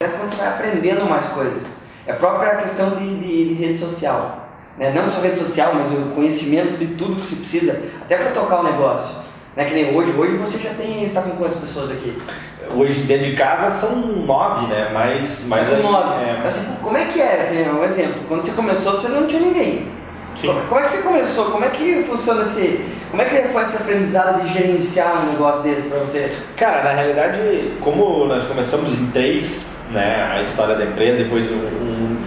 quando você vai aprendendo mais coisas. É a própria questão de, de, de rede social. Né? Não só rede social, mas o conhecimento de tudo que se precisa, até para tocar o negócio. Né? Que nem hoje, hoje você já tem, está com quantas pessoas aqui? Hoje dentro de casa são nove, né? Mas, mas são nove. é, Assim, como é que é? Nem Um exemplo, quando você começou, você não tinha ninguém. Sim. Como, é que você começou? Como é que funciona esse. Como é que foi esse aprendizado de gerenciar um negócio desse para você? Cara, na realidade, como nós começamos em três, né, a história da empresa, depois um,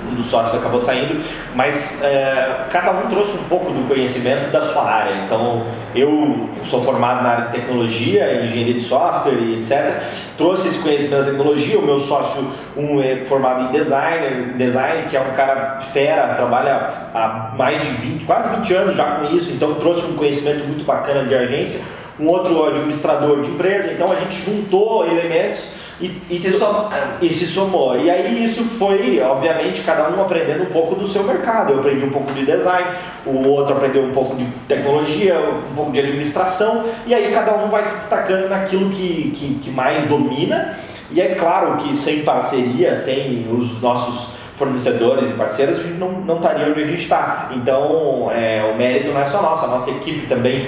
um- dos sócios acabou saindo, mas é, cada um trouxe um pouco do conhecimento da sua área. Então, eu sou formado na área de tecnologia, engenharia de software e etc. Trouxe esse conhecimento da tecnologia. O meu sócio, um é formado em designer, design, que é um cara fera, trabalha há mais de 20, quase 20 anos já com isso, então trouxe um conhecimento muito bacana de agência um outro administrador de empresa, então a gente juntou elementos e, E se e se somou. E aí isso foi, obviamente, cada um aprendendo um pouco do seu mercado. Eu aprendi um pouco de design, o outro aprendeu um pouco de tecnologia, um pouco de administração, e aí cada um vai se destacando naquilo que, que, que mais domina. E é claro que sem parceria, sem os nossos fornecedores e parceiros, a gente não, não estaria onde a gente está. Então, é, o mérito não é só nosso, a nossa equipe também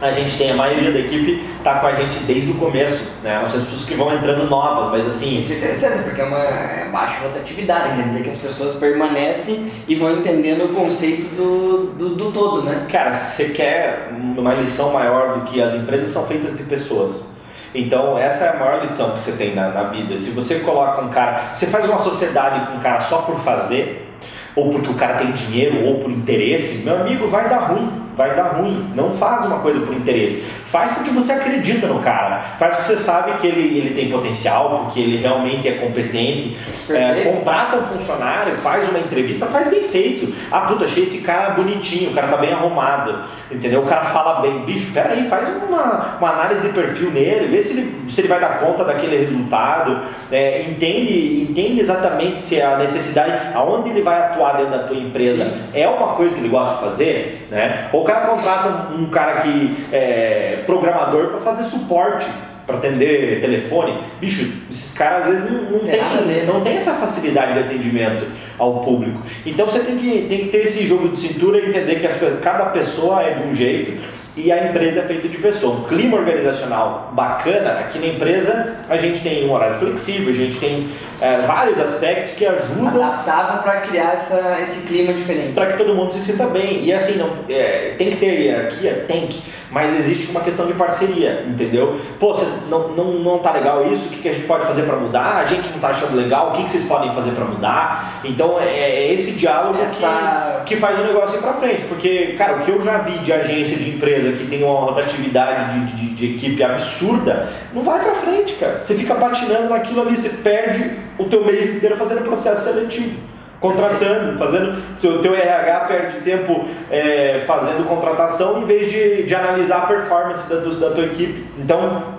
a gente tem a maioria da equipe tá com a gente desde o começo, né? Não sei as pessoas que vão entrando novas, mas assim, Isso é interessante, porque é uma é baixa rotatividade, quer dizer que as pessoas permanecem e vão entendendo o conceito do, do, do todo, né? cara, se você quer uma lição maior do que as empresas são feitas de pessoas. Então, essa é a maior lição que você tem na, na vida. Se você coloca um cara, você faz uma sociedade com um cara só por fazer, ou porque o cara tem dinheiro, ou por interesse, meu amigo, vai dar ruim. Vai dar ruim. Não faz uma coisa por interesse. Faz porque você acredita no cara. Faz porque você sabe que ele, ele tem potencial, porque ele realmente é competente. É, contrata um funcionário, faz uma entrevista, faz bem feito. Ah, puta, achei esse cara bonitinho, o cara tá bem arrumado. Entendeu? O cara fala bem. Bicho, peraí, faz uma, uma análise de perfil nele, vê se ele, se ele vai dar conta daquele resultado. É, entende, entende exatamente se a necessidade, aonde ele vai atuar dentro da tua empresa é uma coisa que ele gosta de fazer, né? Ou cara contrata um, cara que é programador para fazer suporte, para atender telefone. Bicho, esses caras às vezes não, não Tem né? não tem essa facilidade de atendimento ao público. Então você tem que, tem que ter esse jogo de cintura e entender que as cada pessoa é de um jeito e a empresa é feita de pessoa. Um clima organizacional bacana, aqui na empresa a gente tem um horário flexível, a gente tem é, vários aspectos que ajudam Adaptável para criar essa, esse clima diferente. para que todo mundo se sinta bem. E assim, não, é, tem que ter hierarquia? Tem que. Mas existe uma questão de parceria, entendeu? Pô, você não, não, não tá legal isso? O que, que a gente pode fazer para mudar? A gente não tá achando legal? O que, que vocês podem fazer para mudar? Então é, é esse diálogo Essa- que, que faz o negócio ir para frente. Porque, cara, o que eu já vi de agência de empresa que tem uma rotatividade de, de, de equipe absurda, não vai para frente, cara. Você fica patinando naquilo ali, você perde o teu mês inteiro fazendo processo seletivo contratando, fazendo teu, teu RH perde tempo é, fazendo contratação em vez de, de analisar a performance da, da tua equipe. Então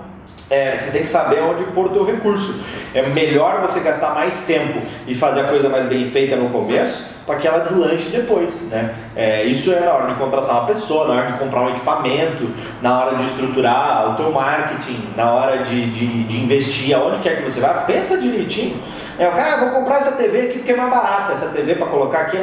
é, você tem que saber onde pôr o teu recurso. É melhor você gastar mais tempo e fazer a coisa mais bem feita no começo para que ela deslanche depois, né? É, isso é na hora de contratar uma pessoa, na hora de comprar um equipamento, na hora de estruturar o teu marketing, na hora de, de, de investir aonde quer que você vá, pensa direitinho. É, o cara, ah, vou comprar essa TV aqui porque é mais barata, essa TV para colocar aqui é